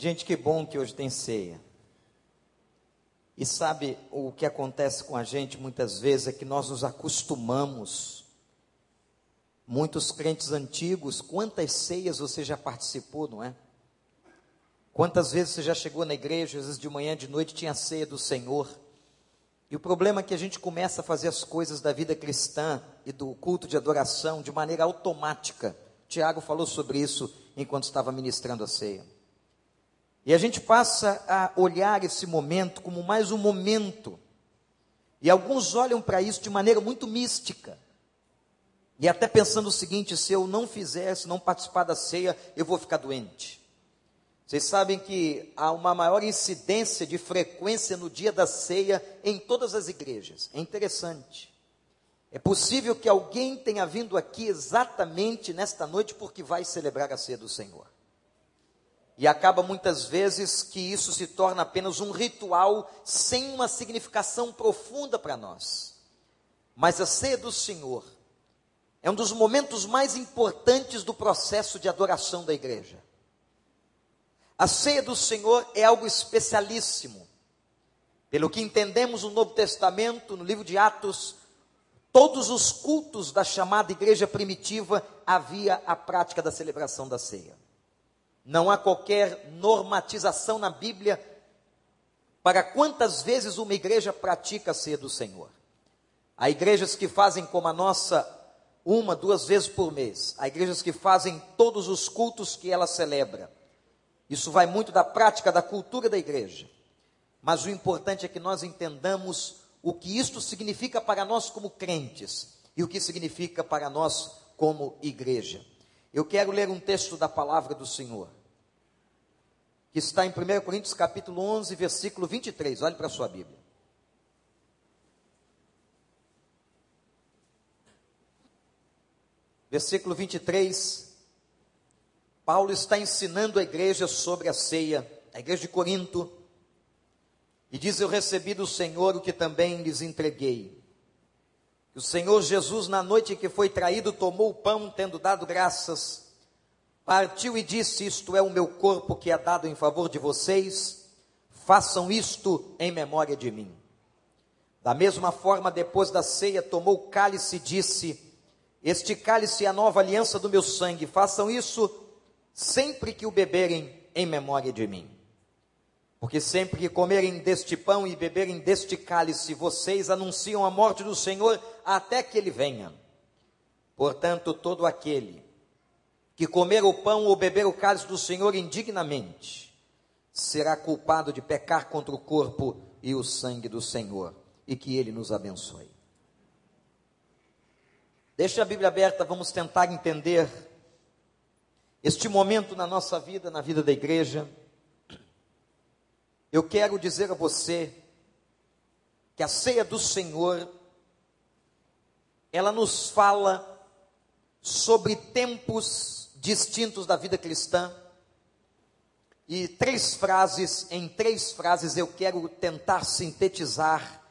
Gente, que bom que hoje tem ceia. E sabe o que acontece com a gente muitas vezes é que nós nos acostumamos. Muitos crentes antigos, quantas ceias você já participou, não é? Quantas vezes você já chegou na igreja, às vezes de manhã, de noite, tinha ceia do Senhor. E o problema é que a gente começa a fazer as coisas da vida cristã e do culto de adoração de maneira automática. Tiago falou sobre isso enquanto estava ministrando a ceia. E a gente passa a olhar esse momento como mais um momento. E alguns olham para isso de maneira muito mística. E até pensando o seguinte: se eu não fizer, se não participar da ceia, eu vou ficar doente. Vocês sabem que há uma maior incidência de frequência no dia da ceia em todas as igrejas. É interessante. É possível que alguém tenha vindo aqui exatamente nesta noite porque vai celebrar a ceia do Senhor. E acaba muitas vezes que isso se torna apenas um ritual sem uma significação profunda para nós. Mas a ceia do Senhor é um dos momentos mais importantes do processo de adoração da igreja. A ceia do Senhor é algo especialíssimo. Pelo que entendemos no Novo Testamento, no livro de Atos, todos os cultos da chamada igreja primitiva havia a prática da celebração da ceia. Não há qualquer normatização na Bíblia para quantas vezes uma igreja pratica a ceia do Senhor. Há igrejas que fazem como a nossa, uma, duas vezes por mês. Há igrejas que fazem todos os cultos que ela celebra. Isso vai muito da prática, da cultura da igreja. Mas o importante é que nós entendamos o que isto significa para nós como crentes e o que significa para nós como igreja. Eu quero ler um texto da palavra do Senhor, que está em 1 Coríntios capítulo 11, versículo 23. Olhe para a sua Bíblia. Versículo 23 Paulo está ensinando a igreja sobre a ceia, a igreja de Corinto, e diz: Eu recebi do Senhor o que também lhes entreguei. O Senhor Jesus, na noite em que foi traído, tomou o pão, tendo dado graças, partiu e disse: Isto é o meu corpo que é dado em favor de vocês, façam isto em memória de mim. Da mesma forma, depois da ceia, tomou o cálice e disse: Este cálice é a nova aliança do meu sangue, façam isso sempre que o beberem em memória de mim. Porque sempre que comerem deste pão e beberem deste cálice, vocês anunciam a morte do Senhor até que ele venha. Portanto, todo aquele que comer o pão ou beber o cálice do Senhor indignamente, será culpado de pecar contra o corpo e o sangue do Senhor, e que ele nos abençoe. Deixa a Bíblia aberta, vamos tentar entender este momento na nossa vida, na vida da igreja, eu quero dizer a você que a ceia do Senhor, ela nos fala sobre tempos distintos da vida cristã. E três frases, em três frases eu quero tentar sintetizar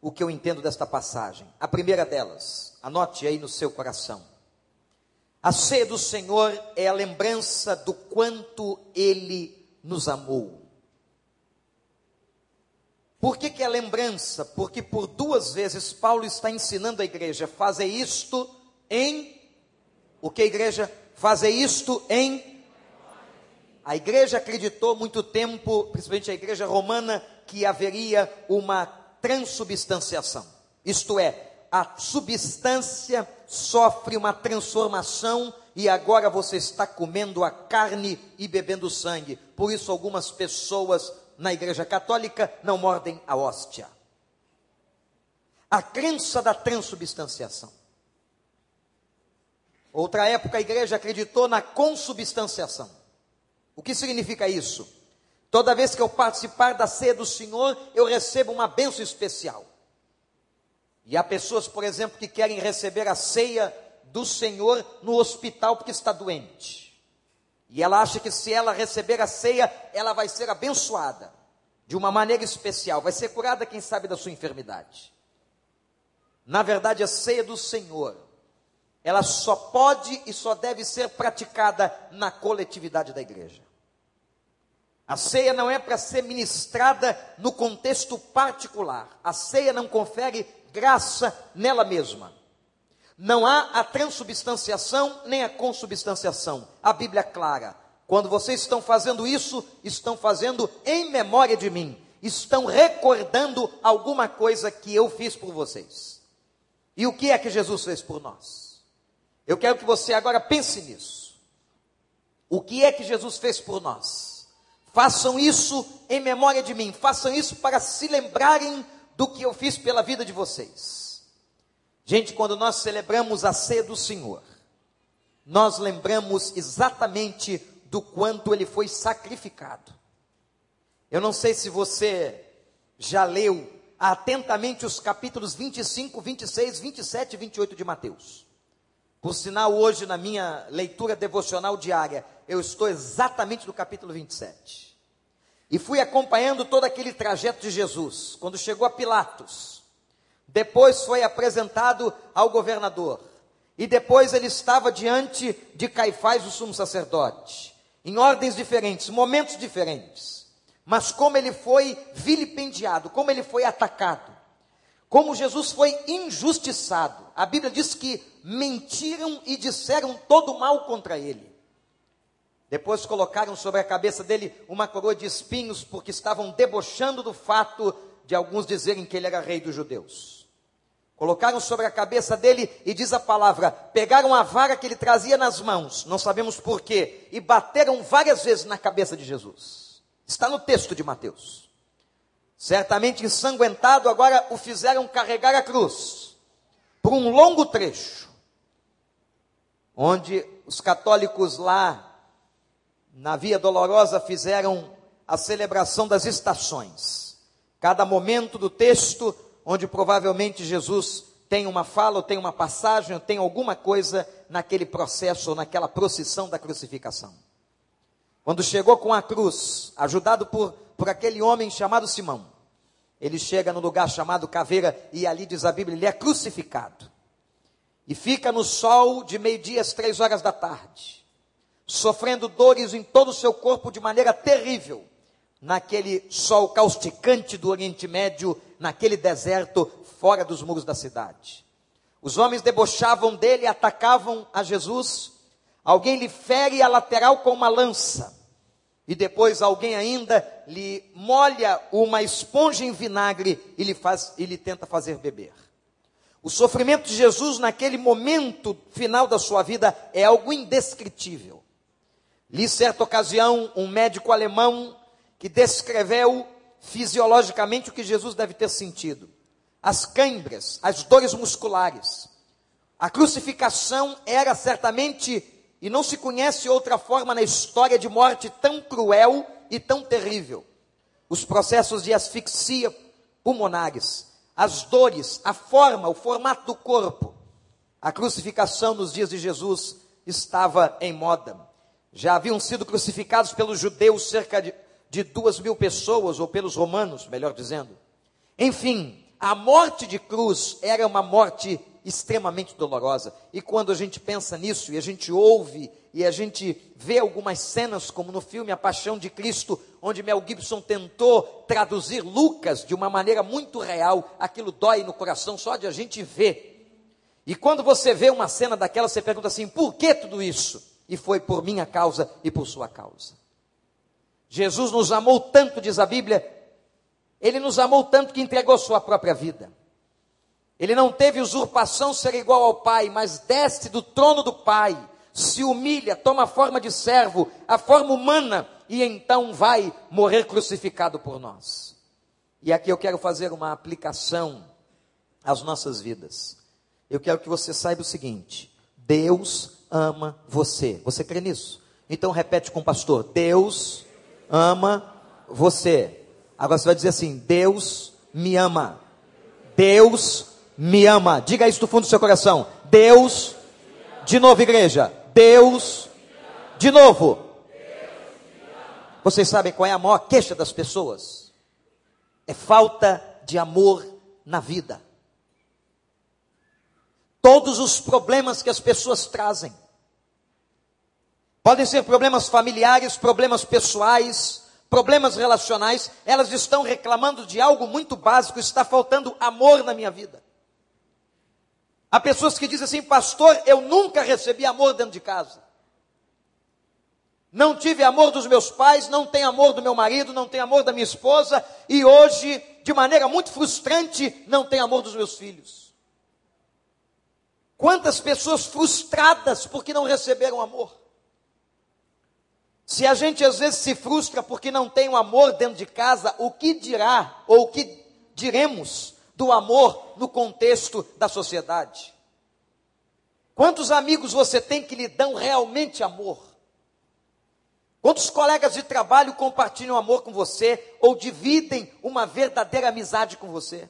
o que eu entendo desta passagem. A primeira delas, anote aí no seu coração. A ceia do Senhor é a lembrança do quanto Ele nos amou. Por que, que é lembrança? Porque por duas vezes Paulo está ensinando a igreja, fazer isto em. O que a igreja? Fazer isto em. A igreja acreditou muito tempo, principalmente a igreja romana, que haveria uma transubstanciação. Isto é, a substância sofre uma transformação e agora você está comendo a carne e bebendo sangue. Por isso, algumas pessoas na Igreja Católica não mordem a hóstia. A crença da transubstanciação. Outra época a igreja acreditou na consubstanciação. O que significa isso? Toda vez que eu participar da ceia do Senhor, eu recebo uma bênção especial. E há pessoas, por exemplo, que querem receber a ceia do Senhor no hospital porque está doente. E ela acha que se ela receber a ceia, ela vai ser abençoada de uma maneira especial, vai ser curada, quem sabe, da sua enfermidade. Na verdade, a ceia do Senhor, ela só pode e só deve ser praticada na coletividade da igreja. A ceia não é para ser ministrada no contexto particular. A ceia não confere graça nela mesma. Não há a transubstanciação nem a consubstanciação. A Bíblia é clara. Quando vocês estão fazendo isso, estão fazendo em memória de mim. Estão recordando alguma coisa que eu fiz por vocês. E o que é que Jesus fez por nós? Eu quero que você agora pense nisso. O que é que Jesus fez por nós? Façam isso em memória de mim. Façam isso para se lembrarem do que eu fiz pela vida de vocês. Gente, quando nós celebramos a ceia do Senhor, nós lembramos exatamente do quanto ele foi sacrificado. Eu não sei se você já leu atentamente os capítulos 25, 26, 27 e 28 de Mateus. Por sinal, hoje na minha leitura devocional diária, eu estou exatamente no capítulo 27. E fui acompanhando todo aquele trajeto de Jesus, quando chegou a Pilatos depois foi apresentado ao governador. E depois ele estava diante de Caifás, o sumo sacerdote. Em ordens diferentes, momentos diferentes. Mas como ele foi vilipendiado, como ele foi atacado. Como Jesus foi injustiçado. A Bíblia diz que mentiram e disseram todo mal contra ele. Depois colocaram sobre a cabeça dele uma coroa de espinhos, porque estavam debochando do fato de alguns dizerem que ele era rei dos judeus. Colocaram sobre a cabeça dele e diz a palavra: pegaram a vara que ele trazia nas mãos, não sabemos porquê, e bateram várias vezes na cabeça de Jesus. Está no texto de Mateus. Certamente ensanguentado, agora o fizeram carregar a cruz por um longo trecho, onde os católicos lá na Via Dolorosa fizeram a celebração das estações. Cada momento do texto onde provavelmente Jesus tem uma fala, ou tem uma passagem, ou tem alguma coisa naquele processo, ou naquela procissão da crucificação. Quando chegou com a cruz, ajudado por, por aquele homem chamado Simão, ele chega no lugar chamado Caveira, e ali diz a Bíblia, ele é crucificado. E fica no sol de meio-dia às três horas da tarde, sofrendo dores em todo o seu corpo de maneira terrível naquele sol causticante do Oriente Médio, naquele deserto fora dos muros da cidade. Os homens debochavam dele, atacavam a Jesus. Alguém lhe fere a lateral com uma lança. E depois alguém ainda lhe molha uma esponja em vinagre e lhe, faz, e lhe tenta fazer beber. O sofrimento de Jesus naquele momento final da sua vida é algo indescritível. Li certa ocasião um médico alemão que descreveu fisiologicamente o que Jesus deve ter sentido. As câimbras, as dores musculares. A crucificação era certamente, e não se conhece outra forma na história de morte tão cruel e tão terrível. Os processos de asfixia pulmonares, as dores, a forma, o formato do corpo. A crucificação nos dias de Jesus estava em moda. Já haviam sido crucificados pelos judeus cerca de de duas mil pessoas, ou pelos romanos, melhor dizendo. Enfim, a morte de cruz era uma morte extremamente dolorosa. E quando a gente pensa nisso, e a gente ouve, e a gente vê algumas cenas, como no filme A Paixão de Cristo, onde Mel Gibson tentou traduzir Lucas de uma maneira muito real, aquilo dói no coração só de a gente ver. E quando você vê uma cena daquela, você pergunta assim: por que tudo isso? E foi por minha causa e por sua causa. Jesus nos amou tanto, diz a Bíblia, ele nos amou tanto que entregou sua própria vida. Ele não teve usurpação ser igual ao Pai, mas desce do trono do Pai, se humilha, toma a forma de servo, a forma humana, e então vai morrer crucificado por nós. E aqui eu quero fazer uma aplicação às nossas vidas. Eu quero que você saiba o seguinte: Deus ama você. Você crê nisso? Então repete com o pastor: Deus ama você. Agora você vai dizer assim: Deus me ama. Deus me ama. Diga isso do fundo do seu coração. Deus, de novo, igreja. Deus, de novo. Vocês sabem qual é a maior queixa das pessoas? É falta de amor na vida. Todos os problemas que as pessoas trazem Podem ser problemas familiares, problemas pessoais, problemas relacionais, elas estão reclamando de algo muito básico, está faltando amor na minha vida. Há pessoas que dizem assim, pastor, eu nunca recebi amor dentro de casa. Não tive amor dos meus pais, não tenho amor do meu marido, não tenho amor da minha esposa, e hoje, de maneira muito frustrante, não tenho amor dos meus filhos. Quantas pessoas frustradas porque não receberam amor? Se a gente às vezes se frustra porque não tem um amor dentro de casa, o que dirá ou o que diremos do amor no contexto da sociedade? Quantos amigos você tem que lhe dão realmente amor? Quantos colegas de trabalho compartilham amor com você ou dividem uma verdadeira amizade com você?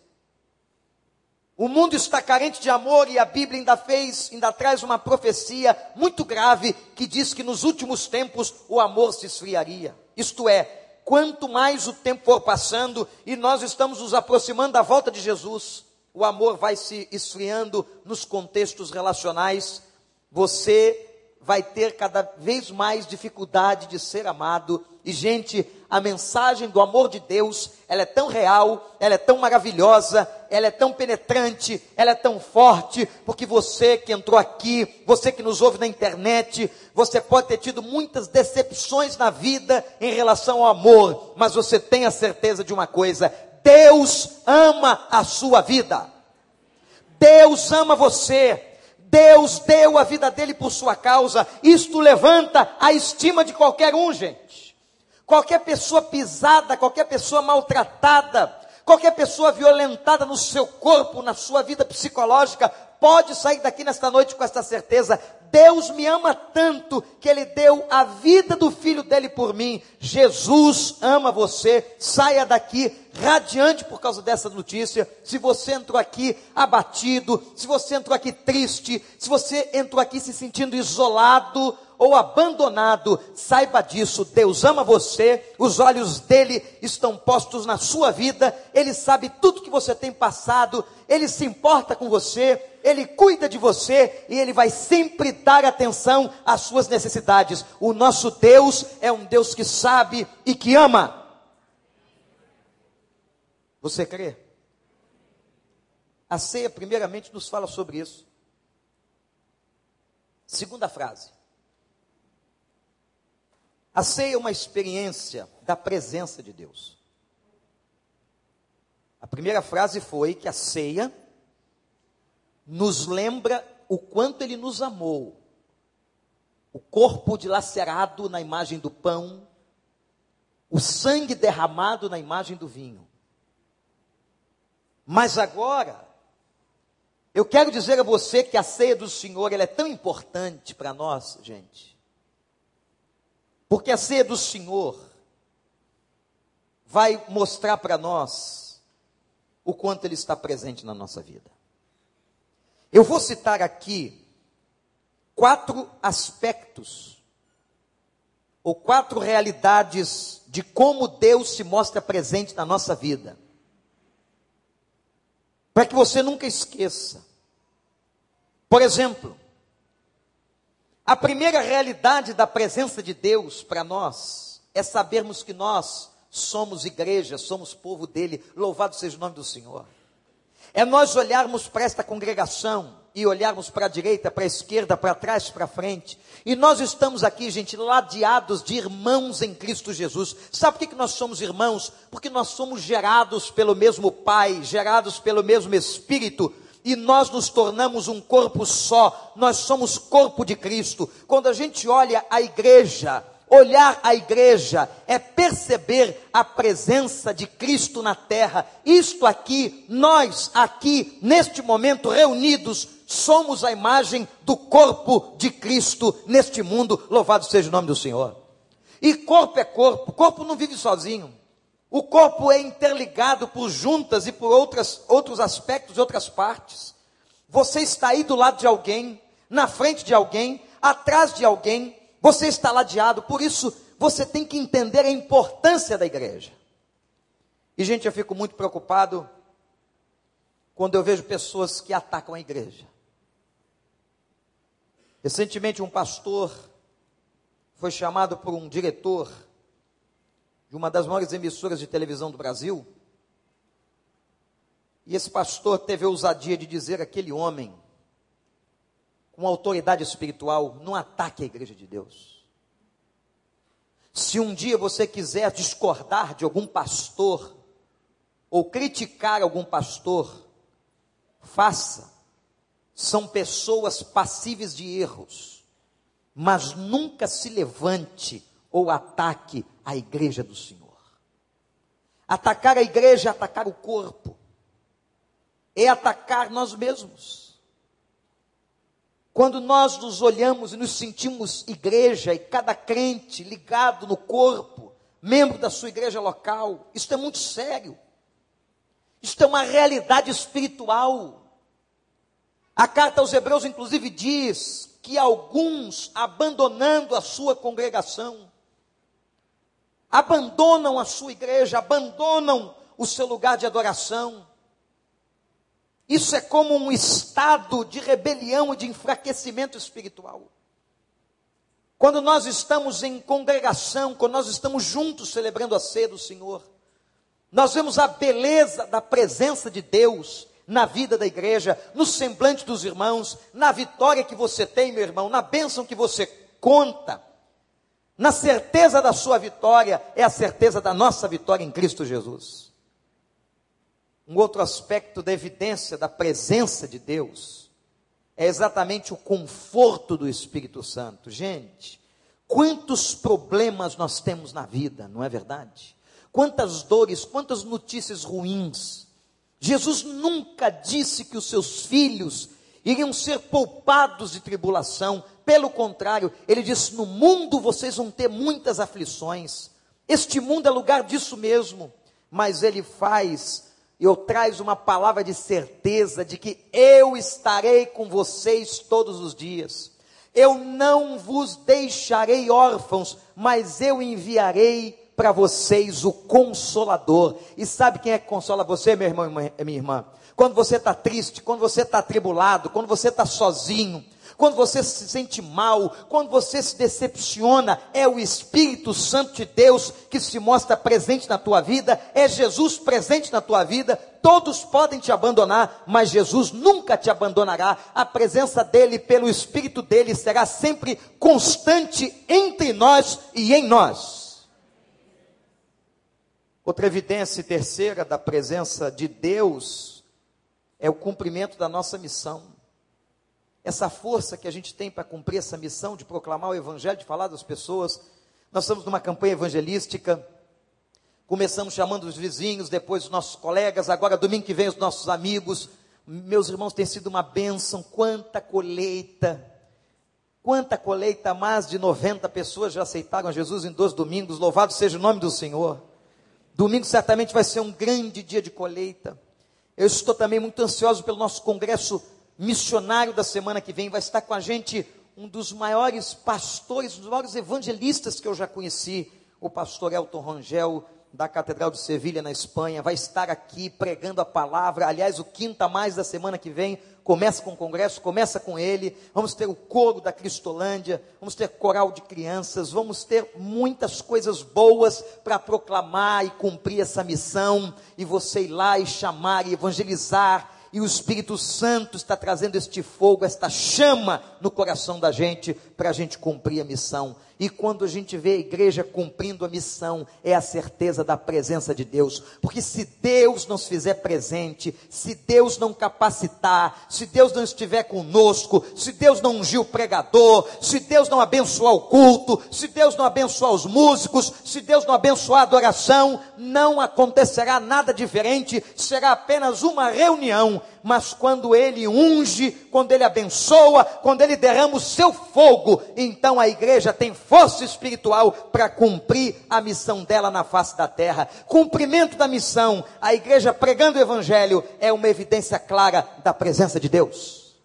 O mundo está carente de amor e a Bíblia ainda fez, ainda traz uma profecia muito grave que diz que nos últimos tempos o amor se esfriaria. Isto é, quanto mais o tempo for passando e nós estamos nos aproximando da volta de Jesus, o amor vai se esfriando nos contextos relacionais. Você vai ter cada vez mais dificuldade de ser amado. E, gente, a mensagem do amor de Deus, ela é tão real, ela é tão maravilhosa, ela é tão penetrante, ela é tão forte, porque você que entrou aqui, você que nos ouve na internet, você pode ter tido muitas decepções na vida em relação ao amor, mas você tem a certeza de uma coisa: Deus ama a sua vida. Deus ama você. Deus deu a vida dele por sua causa. Isto levanta a estima de qualquer um, gente. Qualquer pessoa pisada, qualquer pessoa maltratada, qualquer pessoa violentada no seu corpo, na sua vida psicológica, pode sair daqui nesta noite com esta certeza: Deus me ama tanto que Ele deu a vida do filho dele por mim. Jesus ama você. Saia daqui radiante por causa dessa notícia. Se você entrou aqui abatido, se você entrou aqui triste, se você entrou aqui se sentindo isolado, ou abandonado, saiba disso, Deus ama você, os olhos dele estão postos na sua vida, ele sabe tudo que você tem passado, ele se importa com você, ele cuida de você e ele vai sempre dar atenção às suas necessidades. O nosso Deus é um Deus que sabe e que ama. Você crê? A ceia, primeiramente, nos fala sobre isso. Segunda frase. A ceia é uma experiência da presença de Deus. A primeira frase foi que a ceia nos lembra o quanto ele nos amou. O corpo dilacerado na imagem do pão, o sangue derramado na imagem do vinho. Mas agora, eu quero dizer a você que a ceia do Senhor ela é tão importante para nós, gente porque a ceia do Senhor vai mostrar para nós o quanto Ele está presente na nossa vida. Eu vou citar aqui quatro aspectos, ou quatro realidades de como Deus se mostra presente na nossa vida. Para que você nunca esqueça. Por exemplo, a primeira realidade da presença de Deus para nós é sabermos que nós somos igreja, somos povo dele, louvado seja o nome do Senhor. É nós olharmos para esta congregação e olharmos para a direita, para a esquerda, para trás, para frente. E nós estamos aqui, gente, ladeados de irmãos em Cristo Jesus. Sabe por que, nós somos irmãos? Porque nós somos gerados pelo mesmo Pai, gerados pelo mesmo Espírito e nós nos tornamos um corpo só, nós somos corpo de Cristo. Quando a gente olha a igreja, olhar a igreja é perceber a presença de Cristo na terra. Isto aqui, nós aqui, neste momento reunidos, somos a imagem do corpo de Cristo neste mundo. Louvado seja o nome do Senhor. E corpo é corpo, corpo não vive sozinho. O corpo é interligado por juntas e por outras, outros aspectos e outras partes. Você está aí do lado de alguém, na frente de alguém, atrás de alguém, você está ladeado, por isso você tem que entender a importância da igreja. E, gente, eu fico muito preocupado quando eu vejo pessoas que atacam a igreja. Recentemente, um pastor foi chamado por um diretor de uma das maiores emissoras de televisão do Brasil. E esse pastor teve a ousadia de dizer aquele homem, com autoridade espiritual, não ataque a igreja de Deus. Se um dia você quiser discordar de algum pastor, ou criticar algum pastor, faça. São pessoas passíveis de erros, mas nunca se levante ou ataque a igreja do Senhor. Atacar a igreja é atacar o corpo, é atacar nós mesmos. Quando nós nos olhamos e nos sentimos igreja, e cada crente ligado no corpo, membro da sua igreja local, isso é muito sério. Isto é uma realidade espiritual. A carta aos Hebreus, inclusive, diz que alguns, abandonando a sua congregação, abandonam a sua igreja, abandonam o seu lugar de adoração. Isso é como um estado de rebelião e de enfraquecimento espiritual. Quando nós estamos em congregação, quando nós estamos juntos celebrando a ceia do Senhor, nós vemos a beleza da presença de Deus na vida da igreja, no semblante dos irmãos, na vitória que você tem, meu irmão, na bênção que você conta, na certeza da sua vitória, é a certeza da nossa vitória em Cristo Jesus. Um outro aspecto da evidência da presença de Deus é exatamente o conforto do Espírito Santo. Gente, quantos problemas nós temos na vida, não é verdade? Quantas dores, quantas notícias ruins. Jesus nunca disse que os seus filhos iriam ser poupados de tribulação. Pelo contrário, ele disse: No mundo vocês vão ter muitas aflições. Este mundo é lugar disso mesmo. Mas ele faz, eu traz uma palavra de certeza de que eu estarei com vocês todos os dias. Eu não vos deixarei órfãos, mas eu enviarei para vocês o Consolador. E sabe quem é que consola você, meu irmão e minha irmã? Quando você está triste, quando você está atribulado, quando você está sozinho, quando você se sente mal, quando você se decepciona, é o Espírito Santo de Deus que se mostra presente na tua vida, é Jesus presente na tua vida. Todos podem te abandonar, mas Jesus nunca te abandonará. A presença dele, pelo Espírito dele, será sempre constante entre nós e em nós. Outra evidência terceira da presença de Deus é o cumprimento da nossa missão. Essa força que a gente tem para cumprir essa missão de proclamar o Evangelho, de falar das pessoas. Nós estamos numa campanha evangelística. Começamos chamando os vizinhos, depois os nossos colegas, agora domingo que vem os nossos amigos. Meus irmãos, tem sido uma bênção. Quanta colheita! Quanta colheita! Mais de 90 pessoas já aceitaram Jesus em dois domingos. Louvado seja o nome do Senhor. Domingo certamente vai ser um grande dia de colheita. Eu estou também muito ansioso pelo nosso congresso missionário da semana que vem. Vai estar com a gente um dos maiores pastores, um dos maiores evangelistas que eu já conheci, o pastor Elton Rangel, da Catedral de Sevilha, na Espanha, vai estar aqui pregando a palavra. Aliás, o quinta mais da semana que vem começa com o congresso, começa com ele. Vamos ter o coro da Cristolândia, vamos ter coral de crianças, vamos ter muitas coisas boas para proclamar e cumprir essa missão. E você ir lá e chamar e evangelizar e o Espírito Santo está trazendo este fogo, esta chama no coração da gente, para a gente cumprir a missão. E quando a gente vê a igreja cumprindo a missão, é a certeza da presença de Deus. Porque se Deus não se fizer presente, se Deus não capacitar, se Deus não estiver conosco, se Deus não ungir o pregador, se Deus não abençoar o culto, se Deus não abençoar os músicos, se Deus não abençoar a adoração, não acontecerá nada diferente, será apenas uma reunião mas quando ele unge, quando ele abençoa, quando ele derrama o seu fogo, então a igreja tem força espiritual para cumprir a missão dela na face da terra. Cumprimento da missão, a igreja pregando o evangelho é uma evidência clara da presença de Deus.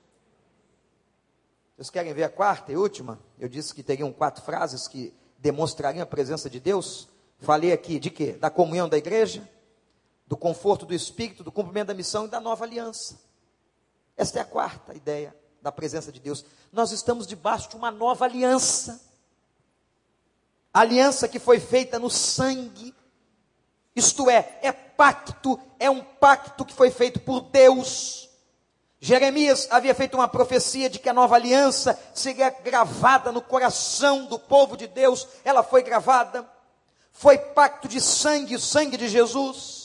Vocês querem ver a quarta e última? Eu disse que teriam quatro frases que demonstrariam a presença de Deus. Falei aqui de quê? Da comunhão da igreja, do conforto do Espírito, do cumprimento da missão e da nova aliança. Esta é a quarta ideia da presença de Deus. Nós estamos debaixo de uma nova aliança. aliança que foi feita no sangue. Isto é, é pacto, é um pacto que foi feito por Deus. Jeremias havia feito uma profecia de que a nova aliança seria gravada no coração do povo de Deus. Ela foi gravada. Foi pacto de sangue, sangue de Jesus.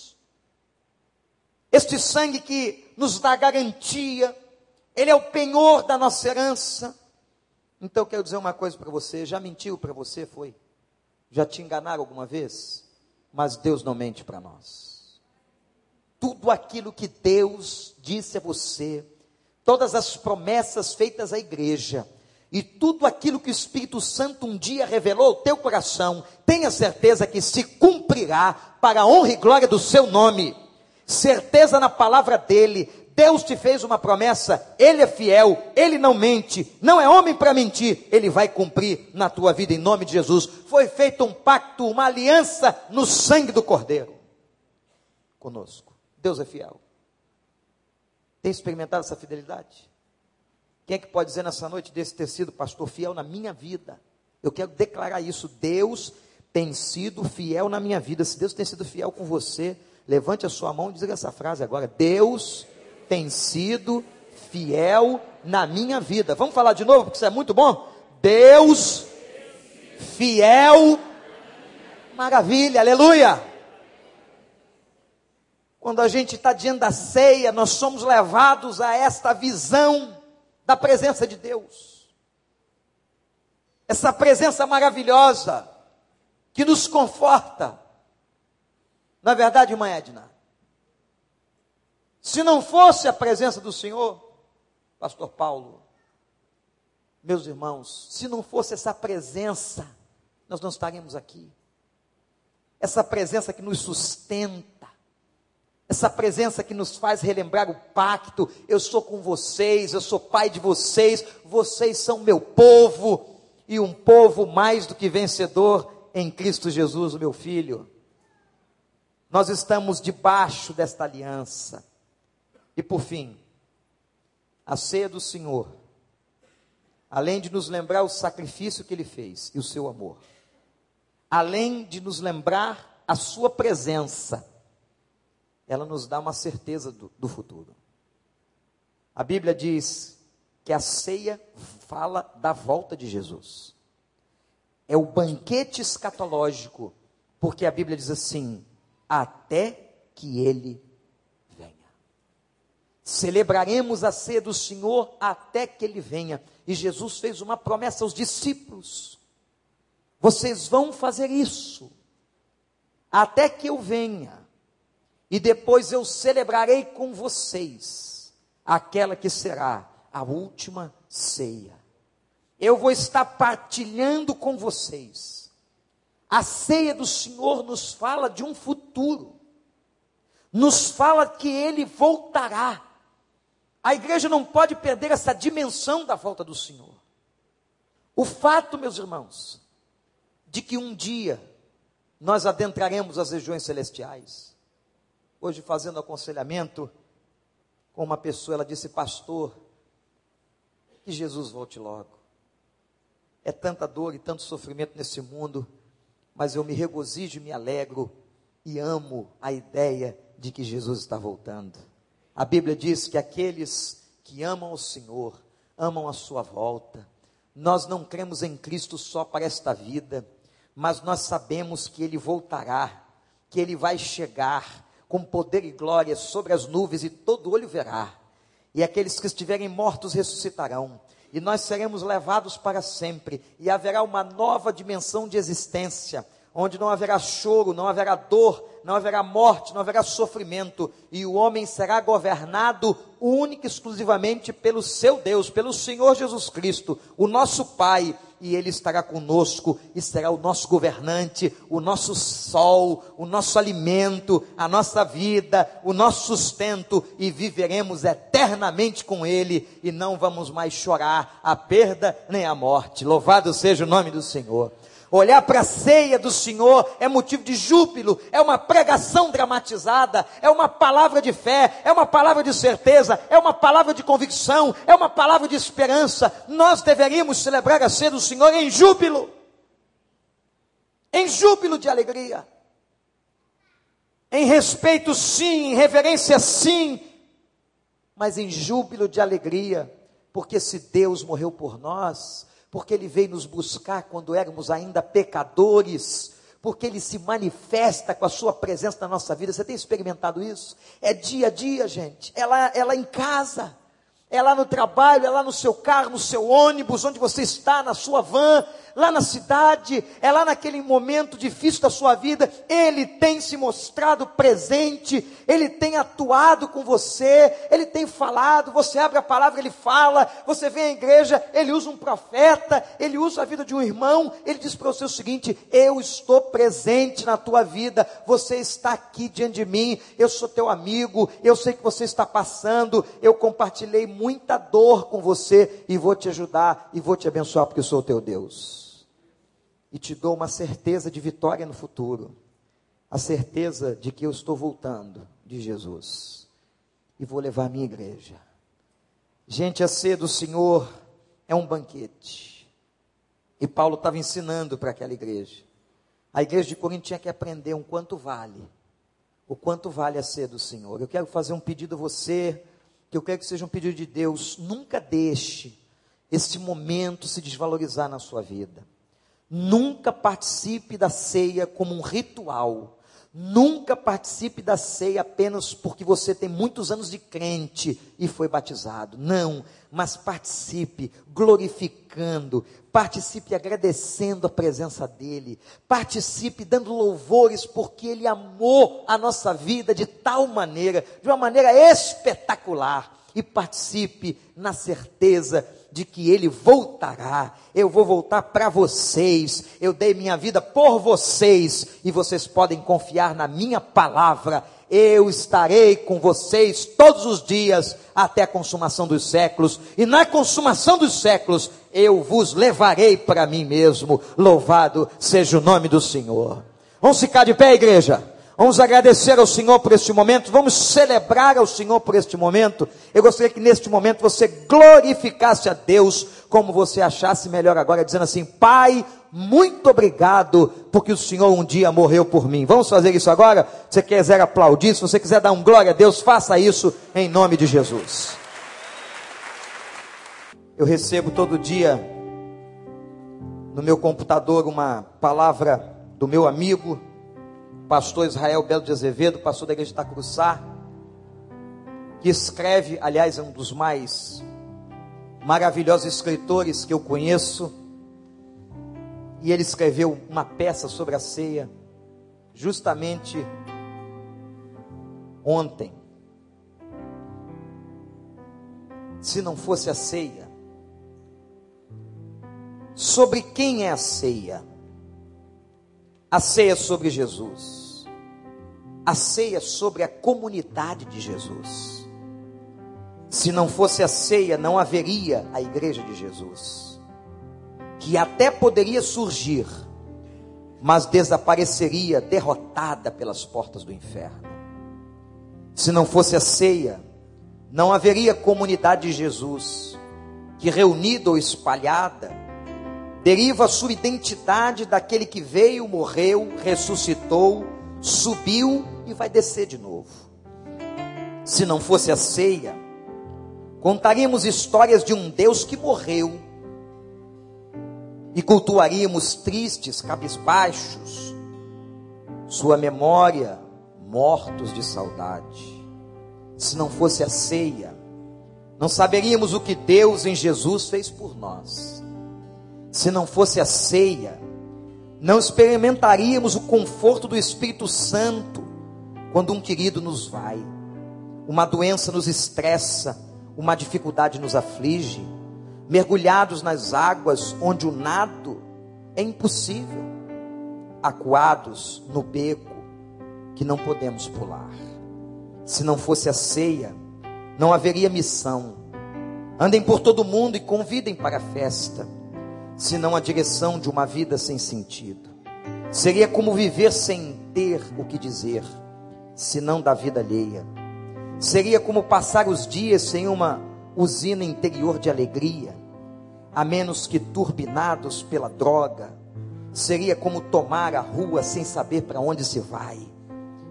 Este sangue que nos dá garantia. Ele é o penhor da nossa herança. Então eu quero dizer uma coisa para você. Já mentiu para você? Foi? Já te enganaram alguma vez? Mas Deus não mente para nós. Tudo aquilo que Deus disse a você, todas as promessas feitas à igreja, e tudo aquilo que o Espírito Santo um dia revelou ao teu coração, tenha certeza que se cumprirá para a honra e glória do seu nome. Certeza na palavra dele, Deus te fez uma promessa, Ele é fiel, Ele não mente, não é homem para mentir, Ele vai cumprir na tua vida em nome de Jesus. Foi feito um pacto, uma aliança no sangue do Cordeiro conosco. Deus é fiel. Tem experimentado essa fidelidade? Quem é que pode dizer nessa noite desse ter sido pastor fiel na minha vida? Eu quero declarar isso. Deus tem sido fiel na minha vida. Se Deus tem sido fiel com você, levante a sua mão e diga essa frase agora. Deus tem sido fiel na minha vida. Vamos falar de novo, porque isso é muito bom? Deus fiel. Maravilha, aleluia. Quando a gente está diante da ceia, nós somos levados a esta visão da presença de Deus. Essa presença maravilhosa que nos conforta. Na verdade, irmã Edna, se não fosse a presença do Senhor, Pastor Paulo, meus irmãos, se não fosse essa presença, nós não estaríamos aqui. Essa presença que nos sustenta, essa presença que nos faz relembrar o pacto: eu sou com vocês, eu sou pai de vocês, vocês são meu povo, e um povo mais do que vencedor em Cristo Jesus, o meu filho. Nós estamos debaixo desta aliança. E por fim, a ceia do Senhor, além de nos lembrar o sacrifício que ele fez e o seu amor, além de nos lembrar a sua presença, ela nos dá uma certeza do, do futuro. A Bíblia diz que a ceia fala da volta de Jesus. É o banquete escatológico, porque a Bíblia diz assim: até que ele Celebraremos a ceia do Senhor até que ele venha. E Jesus fez uma promessa aos discípulos: vocês vão fazer isso até que eu venha, e depois eu celebrarei com vocês aquela que será a última ceia. Eu vou estar partilhando com vocês. A ceia do Senhor nos fala de um futuro, nos fala que ele voltará a igreja não pode perder essa dimensão da volta do Senhor. O fato, meus irmãos, de que um dia nós adentraremos as regiões celestiais. Hoje, fazendo aconselhamento com uma pessoa, ela disse: Pastor, que Jesus volte logo. É tanta dor e tanto sofrimento nesse mundo, mas eu me regozijo e me alegro e amo a ideia de que Jesus está voltando. A Bíblia diz que aqueles que amam o Senhor, amam a sua volta. Nós não cremos em Cristo só para esta vida, mas nós sabemos que Ele voltará, que Ele vai chegar com poder e glória sobre as nuvens e todo olho verá. E aqueles que estiverem mortos ressuscitarão, e nós seremos levados para sempre, e haverá uma nova dimensão de existência onde não haverá choro, não haverá dor, não haverá morte, não haverá sofrimento, e o homem será governado única e exclusivamente pelo seu Deus, pelo Senhor Jesus Cristo, o nosso Pai, e Ele estará conosco e será o nosso governante, o nosso sol, o nosso alimento, a nossa vida, o nosso sustento, e viveremos eternamente com Ele, e não vamos mais chorar a perda nem a morte. Louvado seja o nome do Senhor. Olhar para a ceia do Senhor é motivo de júbilo, é uma pregação dramatizada, é uma palavra de fé, é uma palavra de certeza, é uma palavra de convicção, é uma palavra de esperança. Nós deveríamos celebrar a ceia do Senhor em júbilo. em júbilo de alegria. Em respeito, sim, em reverência, sim, mas em júbilo de alegria, porque se Deus morreu por nós, porque Ele veio nos buscar quando éramos ainda pecadores, porque Ele se manifesta com a Sua presença na nossa vida. Você tem experimentado isso? É dia a dia, gente. Ela, ela em casa é lá no trabalho, é lá no seu carro, no seu ônibus, onde você está, na sua van, lá na cidade, é lá naquele momento difícil da sua vida, Ele tem se mostrado presente, Ele tem atuado com você, Ele tem falado, você abre a palavra, Ele fala, você vem à igreja, Ele usa um profeta, Ele usa a vida de um irmão, Ele diz para você o seguinte: Eu estou presente na tua vida, você está aqui diante de mim, eu sou teu amigo, eu sei que você está passando, eu compartilhei muita dor com você e vou te ajudar e vou te abençoar porque eu sou teu Deus. E te dou uma certeza de vitória no futuro, a certeza de que eu estou voltando de Jesus e vou levar a minha igreja. Gente, a ceia do Senhor é um banquete. E Paulo estava ensinando para aquela igreja. A igreja de Corinto tinha que aprender um quanto vale. O quanto vale a ceia do Senhor. Eu quero fazer um pedido a você que eu quero que seja um pedido de Deus, nunca deixe esse momento se desvalorizar na sua vida. Nunca participe da ceia como um ritual. Nunca participe da ceia apenas porque você tem muitos anos de crente e foi batizado. Não, mas participe glorificando, participe agradecendo a presença dEle, participe dando louvores porque Ele amou a nossa vida de tal maneira, de uma maneira espetacular, e participe na certeza de que ele voltará. Eu vou voltar para vocês. Eu dei minha vida por vocês e vocês podem confiar na minha palavra. Eu estarei com vocês todos os dias até a consumação dos séculos, e na consumação dos séculos eu vos levarei para mim mesmo. Louvado seja o nome do Senhor. Vamos ficar de pé, igreja. Vamos agradecer ao Senhor por este momento, vamos celebrar ao Senhor por este momento. Eu gostaria que neste momento você glorificasse a Deus como você achasse melhor agora, dizendo assim: Pai, muito obrigado, porque o Senhor um dia morreu por mim. Vamos fazer isso agora? Se você quiser aplaudir, se você quiser dar um glória a Deus, faça isso em nome de Jesus. Eu recebo todo dia no meu computador uma palavra do meu amigo pastor Israel Belo de Azevedo, pastor da igreja de Itacuruçá, que escreve, aliás, é um dos mais maravilhosos escritores que eu conheço, e ele escreveu uma peça sobre a ceia, justamente ontem. Se não fosse a ceia, sobre quem é a ceia? A ceia sobre Jesus. A ceia sobre a comunidade de Jesus. Se não fosse a ceia, não haveria a igreja de Jesus. Que até poderia surgir, mas desapareceria derrotada pelas portas do inferno. Se não fosse a ceia, não haveria comunidade de Jesus, que reunida ou espalhada, deriva sua identidade daquele que veio, morreu, ressuscitou, subiu e vai descer de novo. Se não fosse a ceia, contaríamos histórias de um Deus que morreu e cultuaríamos tristes, cabisbaixos, sua memória, mortos de saudade. Se não fosse a ceia, não saberíamos o que Deus em Jesus fez por nós se não fosse a ceia, não experimentaríamos o conforto do Espírito Santo quando um querido nos vai, uma doença nos estressa, uma dificuldade nos aflige, mergulhados nas águas onde o nado é impossível, acuados no beco que não podemos pular. Se não fosse a ceia, não haveria missão. Andem por todo mundo e convidem para a festa senão a direção de uma vida sem sentido. Seria como viver sem ter o que dizer, senão da vida alheia. Seria como passar os dias sem uma usina interior de alegria, a menos que turbinados pela droga, seria como tomar a rua sem saber para onde se vai,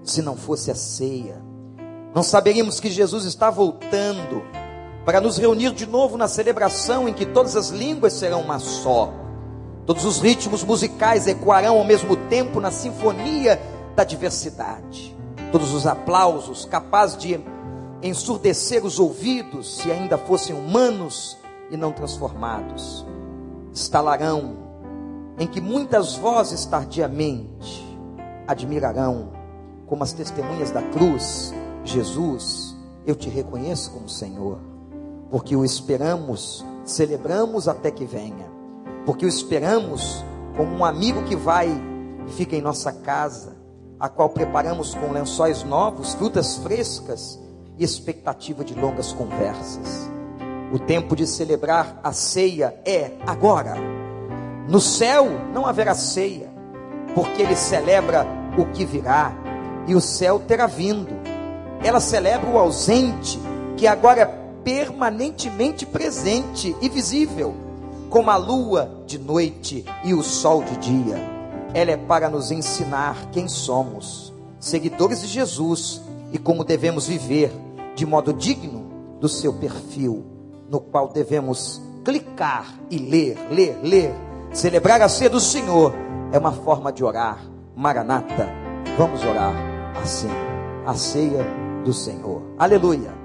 se não fosse a ceia. Não saberíamos que Jesus está voltando para nos reunir de novo na celebração em que todas as línguas serão uma só. Todos os ritmos musicais ecoarão ao mesmo tempo na sinfonia da diversidade. Todos os aplausos capazes de ensurdecer os ouvidos, se ainda fossem humanos e não transformados, estalarão em que muitas vozes tardiamente admirarão, como as testemunhas da cruz, Jesus, eu te reconheço como Senhor, porque o esperamos, celebramos até que venha, porque o esperamos como um amigo que vai e fica em nossa casa, a qual preparamos com lençóis novos, frutas frescas e expectativa de longas conversas. O tempo de celebrar a ceia é agora no céu não haverá ceia, porque ele celebra o que virá, e o céu terá vindo. Ela celebra o ausente, que agora é permanentemente presente e visível, como a lua de noite e o sol de dia. Ela é para nos ensinar quem somos, seguidores de Jesus, e como devemos viver de modo digno do seu perfil, no qual devemos clicar e ler, ler, ler Celebrar a ceia do Senhor é uma forma de orar. Maranata, vamos orar assim. A ceia do Senhor. Aleluia.